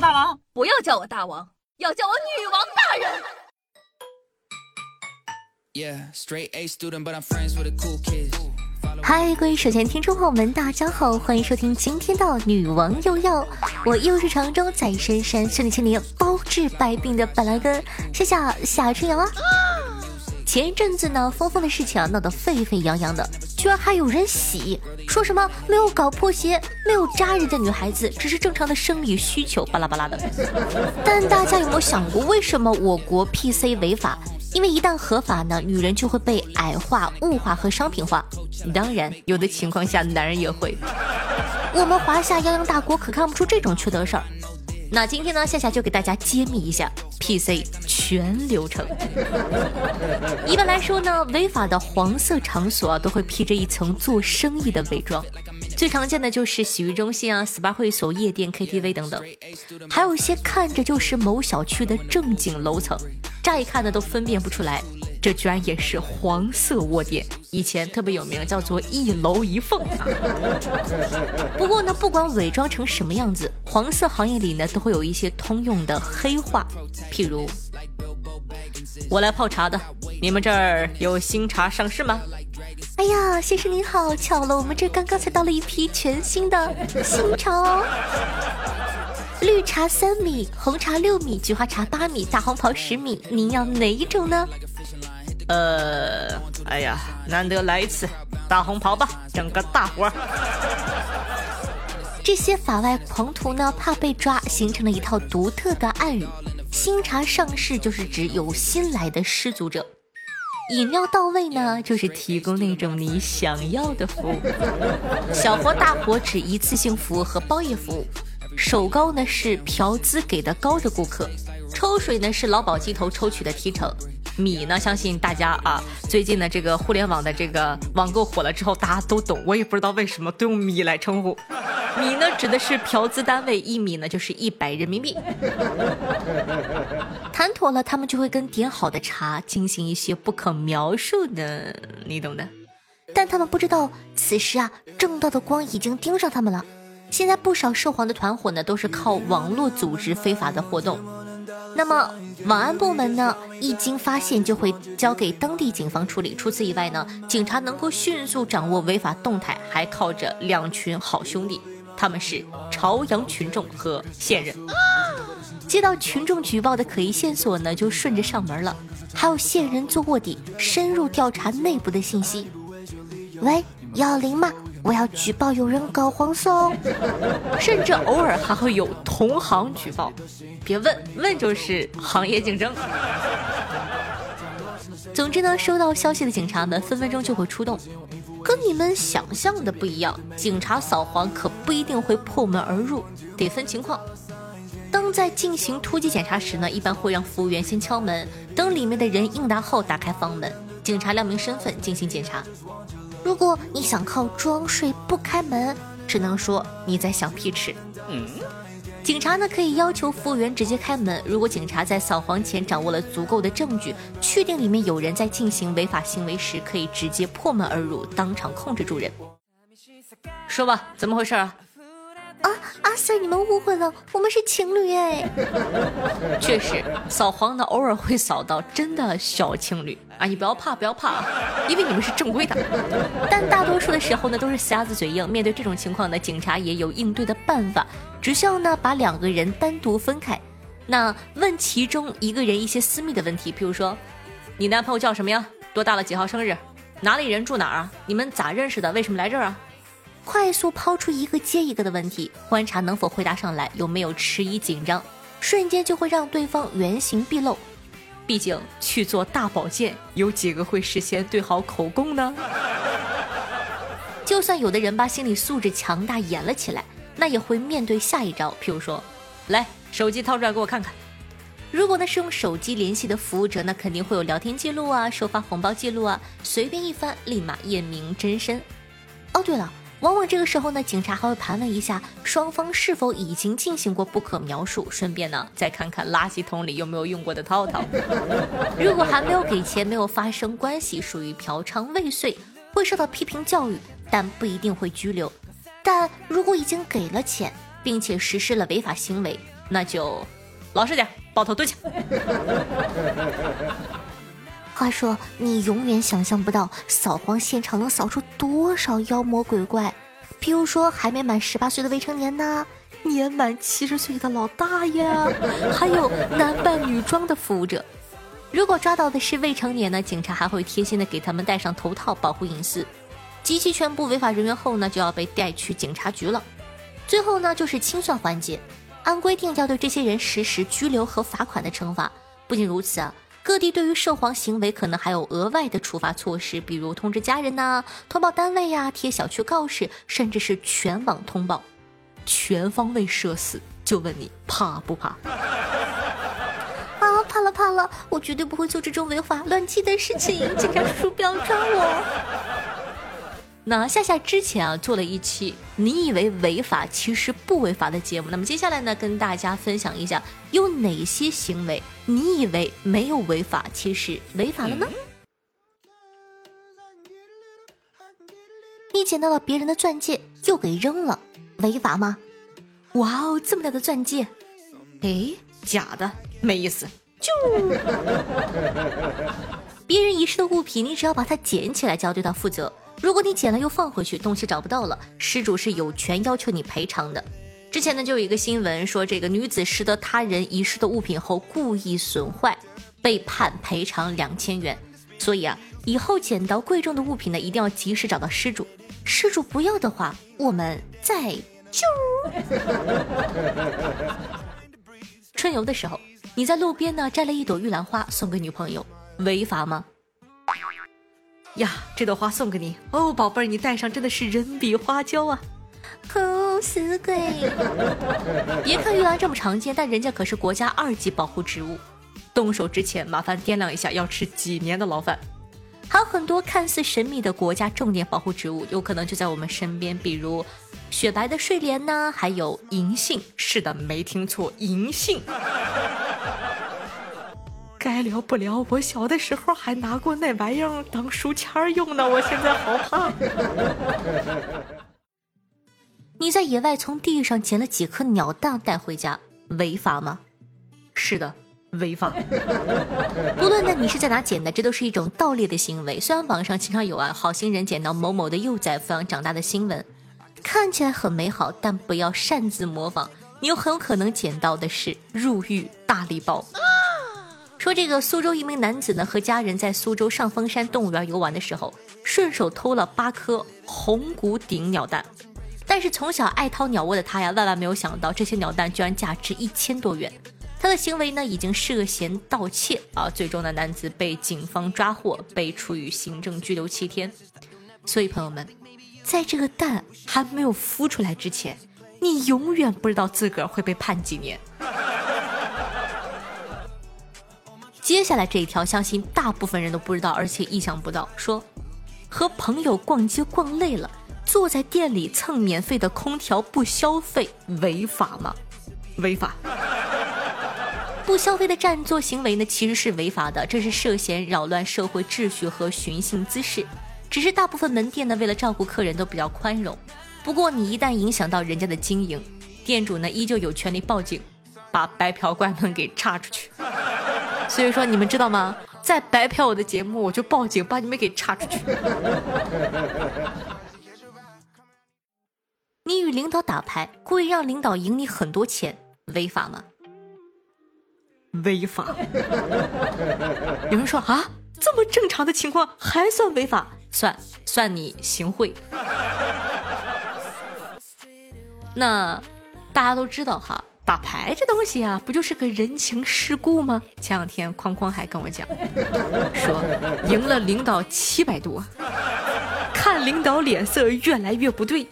我大王，不要叫我大王，要叫我女王大人。嗨，各位首先听众朋友们，大家好，欢迎收听今天的女王又要，我又是常州在深山训练千年包治百病的板蓝根，谢谢夏春阳啊。前一阵子呢，峰峰的事情啊闹得沸沸扬扬的，居然还有人洗，说什么没有搞破鞋、没有扎人的女孩子，只是正常的生理需求，巴拉巴拉的。但大家有没有想过，为什么我国 PC 违法？因为一旦合法呢，女人就会被矮化、物化和商品化。当然，有的情况下男人也会。我们华夏泱泱大国可看不出这种缺德事儿。那今天呢，夏夏就给大家揭秘一下 PC 全流程。一般来说呢，违法的黄色场所啊，都会披着一层做生意的伪装。最常见的就是洗浴中心啊、SPA 会所、夜店、KTV 等等，还有一些看着就是某小区的正经楼层，乍一看呢都分辨不出来。这居然也是黄色窝点，以前特别有名，叫做一楼一凤。不过呢，不管伪装成什么样子，黄色行业里呢都会有一些通用的黑话，譬如我来泡茶的，你们这儿有新茶上市吗？哎呀，先生您好，巧了，我们这刚刚才到了一批全新的新茶哦，绿茶三米，红茶六米，菊花茶八米，大红袍十米，您要哪一种呢？呃，哎呀，难得来一次，大红袍吧，整个大活。这些法外狂徒呢，怕被抓，形成了一套独特的暗语。新茶上市就是指有新来的失足者，饮料到位呢，就是提供那种你想要的服务。小活大活指一次性服务和包夜服务。手高呢是嫖资给的高的顾客，抽水呢是劳保鸡头抽取的提成。米呢？相信大家啊，最近的这个互联网的这个网购火了之后，大家都懂。我也不知道为什么都用米来称呼。米呢，指的是嫖资单位，一米呢就是一百人民币。谈妥了，他们就会跟点好的茶进行一些不可描述的，你懂的。但他们不知道，此时啊，正道的光已经盯上他们了。现在不少涉黄的团伙呢，都是靠网络组织非法的活动。那么，网安部门呢，一经发现就会交给当地警方处理。除此以外呢，警察能够迅速掌握违法动态，还靠着两群好兄弟，他们是朝阳群众和线人。接到群众举报的可疑线索呢，就顺着上门了。还有线人做卧底，深入调查内部的信息。喂，幺零吗？我要举报有人搞黄色哦，甚至偶尔还会有同行举报，别问问就是行业竞争。总之呢，收到消息的警察们分分钟就会出动，跟你们想象的不一样，警察扫黄可不一定会破门而入，得分情况。当在进行突击检查时呢，一般会让服务员先敲门，等里面的人应答后打开房门，警察亮明身份进行检查。如果你想靠装睡不开门，只能说你在想屁吃。嗯，警察呢可以要求服务员直接开门。如果警察在扫黄前掌握了足够的证据，确定里面有人在进行违法行为时，可以直接破门而入，当场控制住人。说吧，怎么回事啊？啊，阿 Sir，你们误会了，我们是情侣哎。确实，扫黄的偶尔会扫到真的小情侣啊，你不要怕，不要怕，因为你们是正规的。但大多数的时候呢，都是瞎子嘴硬。面对这种情况呢，警察也有应对的办法，只需要呢把两个人单独分开，那问其中一个人一些私密的问题，比如说，你男朋友叫什么呀？多大了？几号生日？哪里人？住哪儿啊？你们咋认识的？为什么来这儿啊？快速抛出一个接一个的问题，观察能否回答上来，有没有迟疑紧张，瞬间就会让对方原形毕露。毕竟去做大保健，有几个会事先对好口供呢？就算有的人把心理素质强大演了起来，那也会面对下一招，譬如说，来手机掏出来给我看看。如果呢是用手机联系的服务者，那肯定会有聊天记录啊，收发红包记录啊，随便一翻，立马验明真身。哦，对了。往往这个时候呢，警察还会盘问一下双方是否已经进行过不可描述，顺便呢再看看垃圾桶里有没有用过的套套。如果还没有给钱，没有发生关系，属于嫖娼未遂，会受到批评教育，但不一定会拘留。但如果已经给了钱，并且实施了违法行为，那就老实点，抱头蹲下。话说，你永远想象不到扫黄现场能扫出多多少妖魔鬼怪，比如说还没满十八岁的未成年呢，年满七十岁的老大爷，还有男扮女装的服务者。如果抓到的是未成年呢，警察还会贴心的给他们戴上头套保护隐私。及其全部违法人员后呢，就要被带去警察局了。最后呢，就是清算环节，按规定要对这些人实施拘留和罚款的惩罚。不仅如此啊，各地对于涉黄行为可能还有额外的处罚措施，比如通知家人呐、通报单位呀、贴小区告示，甚至是全网通报，全方位社死。就问你怕不怕？啊，怕了怕了，我绝对不会做这种违法乱纪的事情，警察叔叔不要抓我。那夏夏之前啊做了一期你以为违法其实不违法的节目，那么接下来呢跟大家分享一下有哪些行为你以为没有违法，其实违法了呢？你捡到了别人的钻戒又给扔了，违法吗？哇哦，这么大的钻戒，哎，假的，没意思。就 别人遗失的物品，你只要把它捡起来就要对它负责。如果你捡了又放回去，东西找不到了，失主是有权要求你赔偿的。之前呢就有一个新闻说，这个女子拾得他人遗失的物品后故意损坏，被判赔偿两千元。所以啊，以后捡到贵重的物品呢，一定要及时找到失主。失主不要的话，我们再救。春游的时候，你在路边呢摘了一朵玉兰花送给女朋友，违法吗？呀，这朵花送给你哦，宝贝儿，你戴上真的是人比花娇啊！哦，死鬼！别看玉兰这么常见，但人家可是国家二级保护植物，动手之前麻烦掂量一下，要吃几年的牢饭。还有很多看似神秘的国家重点保护植物，有可能就在我们身边，比如雪白的睡莲呢，还有银杏。是的，没听错，银杏。该聊不聊，我小的时候还拿过那玩意儿当书签用呢，我现在好怕。你在野外从地上捡了几颗鸟蛋带回家，违法吗？是的。违法，不论呢你是在哪捡的，这都是一种盗猎的行为。虽然网上经常有啊好心人捡到某某的幼崽抚养长大的新闻，看起来很美好，但不要擅自模仿，你有很有可能捡到的是入狱大礼包。说这个苏州一名男子呢和家人在苏州上峰山动物园游玩的时候，顺手偷了八颗红骨顶鸟蛋，但是从小爱掏鸟窝的他呀，万万没有想到这些鸟蛋居然价值一千多元。他的行为呢，已经涉嫌盗窃啊！最终呢，男子被警方抓获，被处以行政拘留七天。所以朋友们，在这个蛋还没有孵出来之前，你永远不知道自个儿会被判几年。接下来这一条，相信大部分人都不知道，而且意想不到。说和朋友逛街逛累了，坐在店里蹭免费的空调不消费，违法吗？违法。不消费的占座行为呢，其实是违法的，这是涉嫌扰乱社会秩序和寻衅滋事。只是大部分门店呢，为了照顾客人都比较宽容。不过你一旦影响到人家的经营，店主呢依旧有权利报警，把白嫖怪们给叉出去。所以说你们知道吗？再白嫖我的节目，我就报警把你们给叉出去。你与领导打牌，故意让领导赢你很多钱，违法吗？违法！有人说啊，这么正常的情况还算违法？算算你行贿。那大家都知道哈，打牌这东西啊，不就是个人情世故吗？前两天框框还跟我讲，说赢了领导七百多，看领导脸色越来越不对，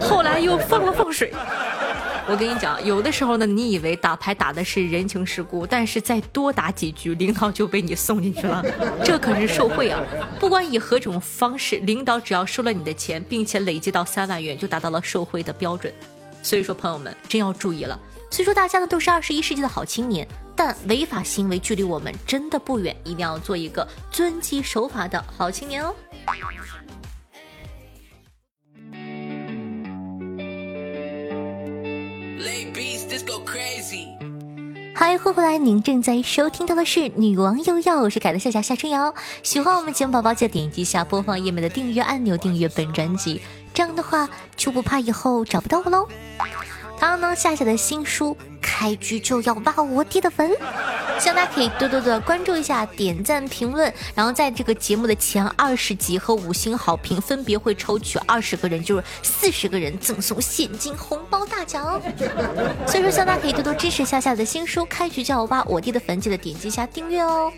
后来又放了放水。我跟你讲，有的时候呢，你以为打牌打的是人情世故，但是再多打几局，领导就被你送进去了，这可是受贿啊！不管以何种方式，领导只要收了你的钱，并且累计到三万元，就达到了受贿的标准。所以说，朋友们真要注意了。虽说大家呢都是二十一世纪的好青年，但违法行为距离我们真的不远，一定要做一个遵纪守法的好青年哦。嗨，欢迎回来！您正在收听到的是《女王又要》，我是凯的夏夏夏春瑶。喜欢我们节目宝宝，记得点击一下播放页面的订阅按钮，订阅本专辑，这样的话就不怕以后找不到我喽。刚刚呢，夏夏的新书开局就要挖我爹的坟，希望大家可以多多的关注一下，点赞评论，然后在这个节目的前二十集和五星好评分别会抽取二十个人，就是四十个人赠送现金红包大奖。所以说，希望大家可以多多支持夏夏的新书开局就要挖我爹的坟，记得点击一下订阅哦。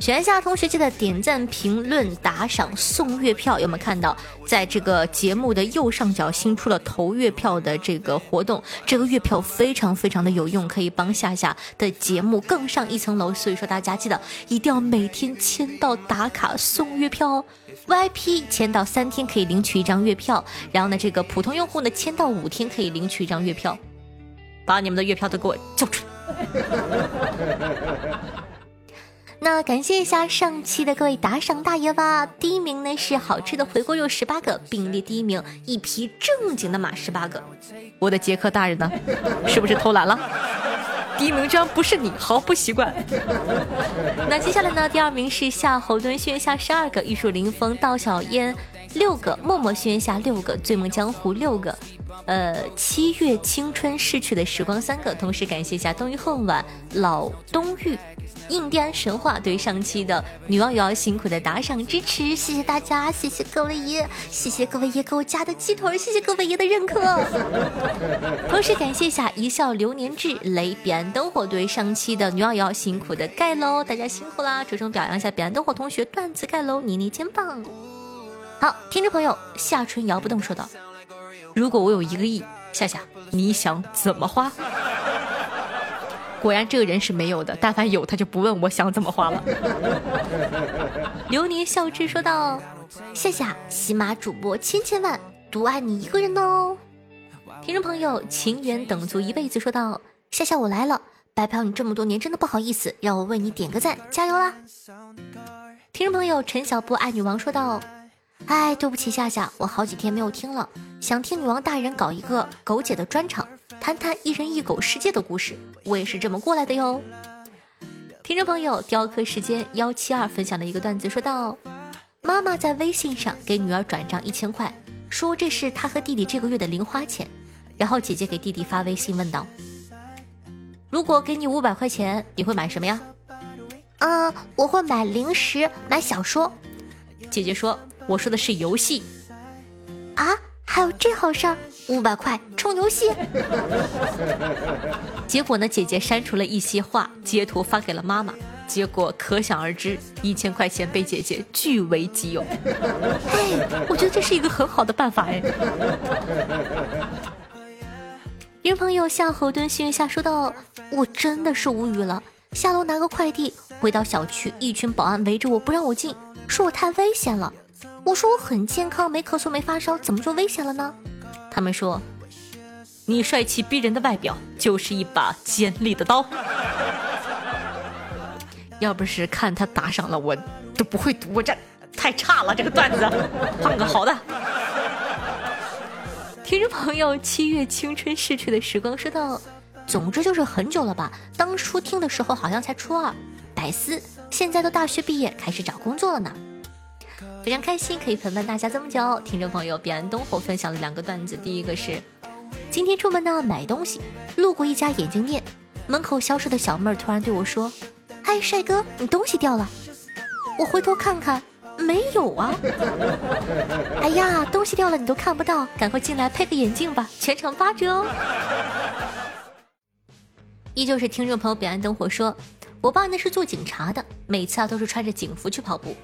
全校同学记得点赞、评论、打赏、送月票，有没有看到？在这个节目的右上角新出了投月票的这个活动，这个月票非常非常的有用，可以帮夏夏的节目更上一层楼。所以说大家记得一定要每天签到打卡送月票哦。VIP 签到三天可以领取一张月票，然后呢，这个普通用户呢签到五天可以领取一张月票。把你们的月票都给我交出来！那感谢一下上期的各位打赏大爷吧。第一名呢是好吃的回锅肉十八个，并列第一名一匹正经的马十八个。我的杰克大人呢？是不是偷懒了？第一名居然不是你，毫不习惯。那接下来呢？第二名是夏侯惇炫下十二个，玉树临风道小烟六个，默默轩下六个，醉梦江湖六个。呃，七月青春逝去的时光三个，同时感谢一下冬雨恨晚老冬玉。印第安神话对上期的女王瑶辛苦的打赏支持，谢谢大家，谢谢各位爷，谢谢各位爷给我加的鸡腿，谢谢各位爷的认可。同时感谢一下一笑流年志雷彼岸灯火对上期的女王瑶辛苦的盖楼，大家辛苦啦！着重表扬一下彼岸灯火同学段子盖楼，妮妮肩膀。好，听众朋友夏春摇不动说道：“如果我有一个亿，夏夏你想怎么花？”果然这个人是没有的，但凡有他就不问我想怎么花了。流年笑之说道：“夏夏，喜马主播千千万，独爱你一个人哦。”听众朋友情缘等足一辈子说道：“夏夏我来了，白嫖你这么多年真的不好意思，让我为你点个赞，加油啦！”听众朋友陈小波爱女王说道：“哎，对不起夏夏，我好几天没有听了，想听女王大人搞一个狗姐的专场。”谈谈一人一狗世界的故事，我也是这么过来的哟。听众朋友，雕刻时间幺七二分享的一个段子，说道妈妈在微信上给女儿转账一千块，说这是她和弟弟这个月的零花钱。然后姐姐给弟弟发微信问道：“如果给你五百块钱，你会买什么呀？”“嗯，我会买零食，买小说。”姐姐说：“我说的是游戏。”啊，还有这好事儿？五百块充游戏，结果呢？姐姐删除了一些话，截图发给了妈妈，结果可想而知，一千块钱被姐姐据为己有。哎，我觉得这是一个很好的办法哎。一位朋友夏侯惇心愿下说道：“我真的是无语了，下楼拿个快递，回到小区，一群保安围着我不让我进，说我太危险了。我说我很健康，没咳嗽没发烧，怎么就危险了呢？”他们说：“你帅气逼人的外表就是一把尖利的刀。要不是看他打赏了，我都不会读。我这太差了，这个段子换个好的。”听众朋友，七月青春逝去的时光说道：“总之就是很久了吧？当初听的时候好像才初二，百思现在都大学毕业，开始找工作了呢。”非常开心可以陪伴大家这么久，听众朋友彼岸灯火分享了两个段子。第一个是今天出门呢买东西，路过一家眼镜店，门口消失的小妹儿突然对我说：“嗨，帅哥，你东西掉了。”我回头看看，没有啊。哎呀，东西掉了你都看不到，赶快进来配个眼镜吧，全场八折哦。依旧是听众朋友彼岸灯火说，我爸那是做警察的，每次啊都是穿着警服去跑步。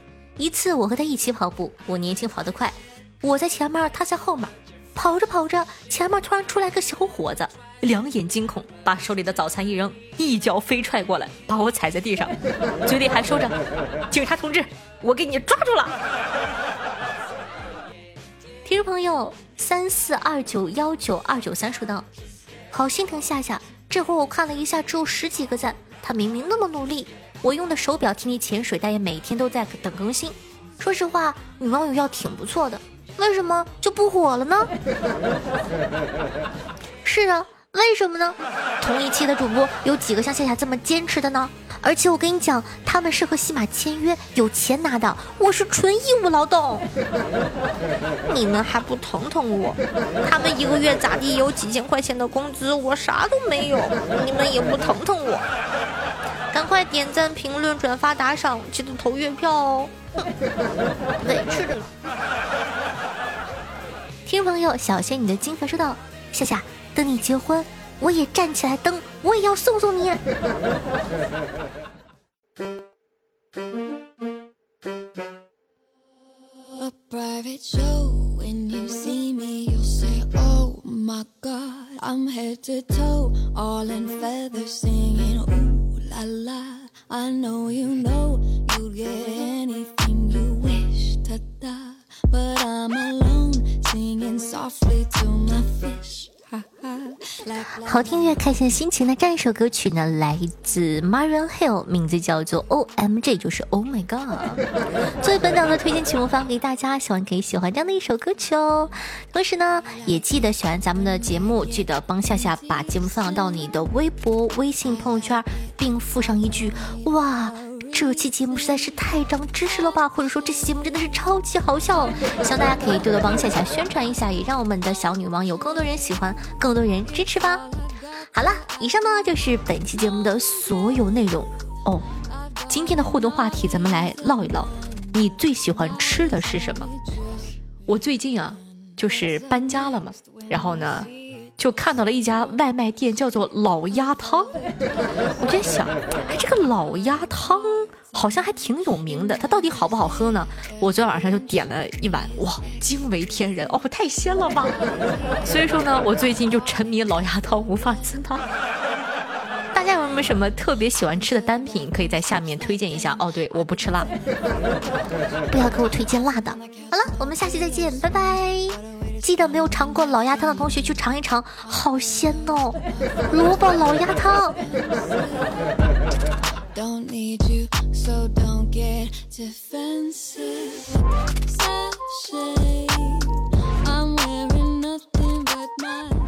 一次，我和他一起跑步，我年轻跑得快，我在前面，他在后面，跑着跑着，前面突然出来个小伙子，两眼惊恐，把手里的早餐一扔，一脚飞踹过来，把我踩在地上，嘴里还说着：“警察同志，我给你抓住了。”听众朋友三四二九幺九二九三说道：“好心疼夏夏，这会儿我看了一下，只有十几个赞，他明明那么努力。”我用的手表替你潜水，但也每天都在等更新。说实话，女网友要挺不错的，为什么就不火了呢？是啊，为什么呢？同一期的主播有几个像夏夏这么坚持的呢？而且我跟你讲，他们是和西马签约，有钱拿的，我是纯义务劳动。你们还不疼疼我？他们一个月咋地有几千块钱的工资，我啥都没有，你们也不疼疼我？赶快点赞、评论、转发、打赏，记得投月票哦！委屈着呢。听朋友小仙女的金粉说道：“夏夏，等你结婚，我也站起来登，我也要送送你。” I lie. I know you know you'd get anything you wish to die. But I'm alone, singing softly. 好听越开心心情的这样一首歌曲呢，来自 Marion Hill，名字叫做 O M G，就是 Oh My God。作为本档的推荐曲目发给大家，希望可以喜欢这样的一首歌曲哦。同时呢，也记得喜欢咱们的节目，记得帮夏夏把节目分享到你的微博、微信朋友圈，并附上一句哇。这期节目实在是太长知识了吧，或者说这期节目真的是超级好笑，希望大家可以多多帮夏夏宣传一下，也让我们的小女王有更多人喜欢，更多人支持吧。好了，以上呢就是本期节目的所有内容哦。今天的互动话题，咱们来唠一唠，你最喜欢吃的是什么？我最近啊，就是搬家了嘛，然后呢。就看到了一家外卖店，叫做老鸭汤。我在想，哎，这个老鸭汤好像还挺有名的，它到底好不好喝呢？我昨天晚上就点了一碗，哇，惊为天人哦，太鲜了吧！所以说呢，我最近就沉迷老鸭汤无法自拔。大家有没有什么特别喜欢吃的单品，可以在下面推荐一下？哦，对，我不吃辣，不要给我推荐辣的。好了，我们下期再见，拜拜。记得没有尝过老鸭汤的同学去尝一尝，好鲜哦，萝卜老鸭汤。Don't need you, so don't get defensive. I'm wearing nothing but my